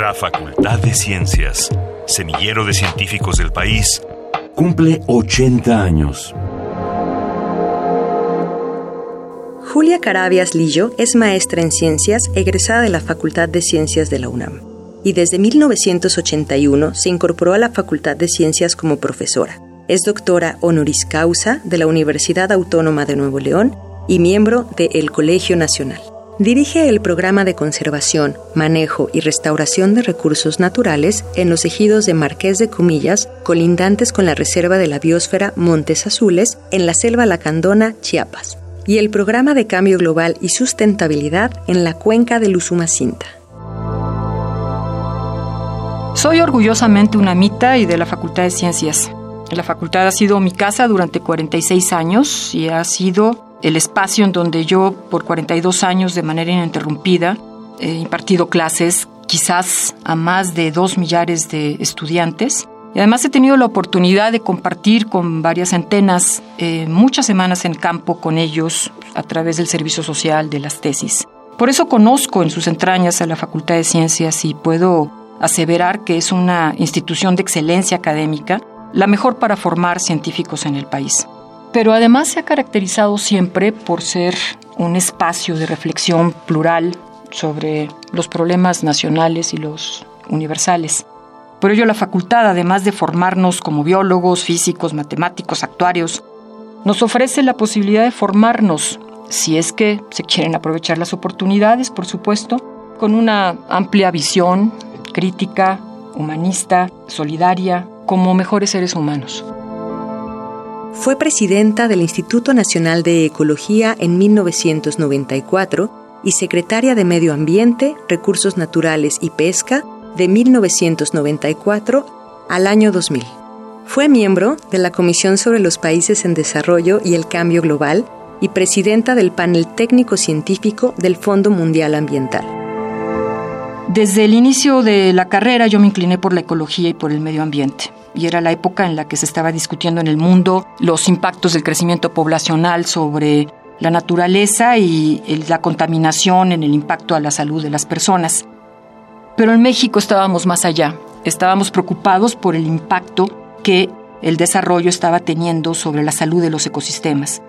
La Facultad de Ciencias, semillero de científicos del país, cumple 80 años. Julia Carabias Lillo es maestra en ciencias egresada de la Facultad de Ciencias de la UNAM y desde 1981 se incorporó a la Facultad de Ciencias como profesora. Es doctora honoris causa de la Universidad Autónoma de Nuevo León y miembro del Colegio Nacional. Dirige el programa de conservación, manejo y restauración de recursos naturales en los ejidos de Marqués de Comillas, colindantes con la Reserva de la Biosfera Montes Azules, en la Selva Lacandona, Chiapas y el Programa de Cambio Global y Sustentabilidad en la cuenca del Usumacinta. Soy orgullosamente una mita y de la Facultad de Ciencias. La facultad ha sido mi casa durante 46 años y ha sido el espacio en donde yo por 42 años de manera ininterrumpida he impartido clases quizás a más de dos millares de estudiantes y además he tenido la oportunidad de compartir con varias centenas eh, muchas semanas en campo con ellos a través del servicio social, de las tesis. Por eso conozco en sus entrañas a la Facultad de Ciencias y puedo aseverar que es una institución de excelencia académica, la mejor para formar científicos en el país. Pero además se ha caracterizado siempre por ser un espacio de reflexión plural sobre los problemas nacionales y los universales. Por ello, la facultad, además de formarnos como biólogos, físicos, matemáticos, actuarios, nos ofrece la posibilidad de formarnos, si es que se quieren aprovechar las oportunidades, por supuesto, con una amplia visión crítica, humanista, solidaria, como mejores seres humanos. Fue presidenta del Instituto Nacional de Ecología en 1994 y secretaria de Medio Ambiente, Recursos Naturales y Pesca de 1994 al año 2000. Fue miembro de la Comisión sobre los Países en Desarrollo y el Cambio Global y presidenta del panel técnico científico del Fondo Mundial Ambiental. Desde el inicio de la carrera yo me incliné por la ecología y por el medio ambiente. Y era la época en la que se estaba discutiendo en el mundo los impactos del crecimiento poblacional sobre la naturaleza y la contaminación en el impacto a la salud de las personas. Pero en México estábamos más allá. Estábamos preocupados por el impacto que el desarrollo estaba teniendo sobre la salud de los ecosistemas.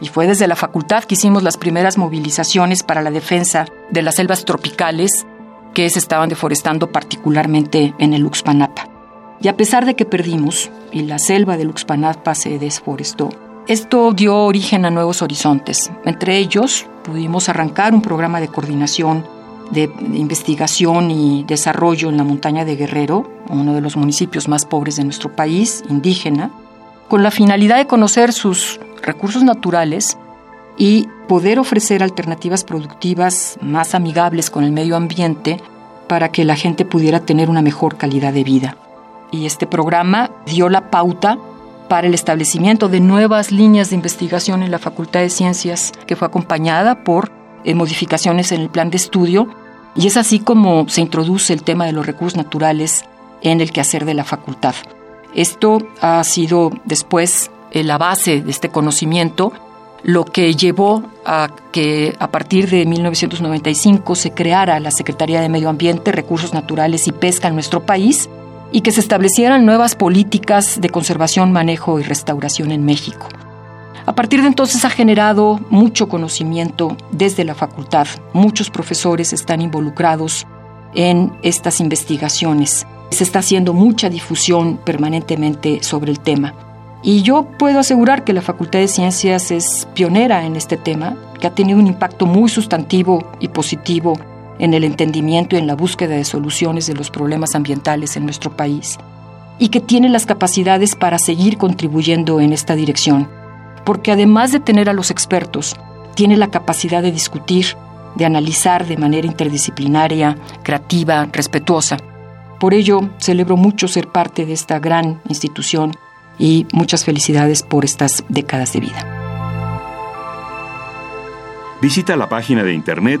Y fue desde la facultad que hicimos las primeras movilizaciones para la defensa de las selvas tropicales que se estaban deforestando particularmente en el Uxpanapa. Y a pesar de que perdimos y la selva del Uxpanapa se desforestó, esto dio origen a nuevos horizontes. Entre ellos, pudimos arrancar un programa de coordinación de investigación y desarrollo en la montaña de Guerrero, uno de los municipios más pobres de nuestro país, indígena, con la finalidad de conocer sus recursos naturales y poder ofrecer alternativas productivas más amigables con el medio ambiente para que la gente pudiera tener una mejor calidad de vida. Y este programa dio la pauta para el establecimiento de nuevas líneas de investigación en la Facultad de Ciencias, que fue acompañada por eh, modificaciones en el plan de estudio y es así como se introduce el tema de los recursos naturales en el quehacer de la facultad. Esto ha sido después eh, la base de este conocimiento, lo que llevó a que a partir de 1995 se creara la Secretaría de Medio Ambiente, Recursos Naturales y Pesca en nuestro país y que se establecieran nuevas políticas de conservación, manejo y restauración en México. A partir de entonces ha generado mucho conocimiento desde la facultad. Muchos profesores están involucrados en estas investigaciones. Se está haciendo mucha difusión permanentemente sobre el tema. Y yo puedo asegurar que la Facultad de Ciencias es pionera en este tema, que ha tenido un impacto muy sustantivo y positivo en el entendimiento y en la búsqueda de soluciones de los problemas ambientales en nuestro país, y que tiene las capacidades para seguir contribuyendo en esta dirección porque además de tener a los expertos, tiene la capacidad de discutir, de analizar de manera interdisciplinaria, creativa, respetuosa. Por ello, celebro mucho ser parte de esta gran institución y muchas felicidades por estas décadas de vida. Visita la página de internet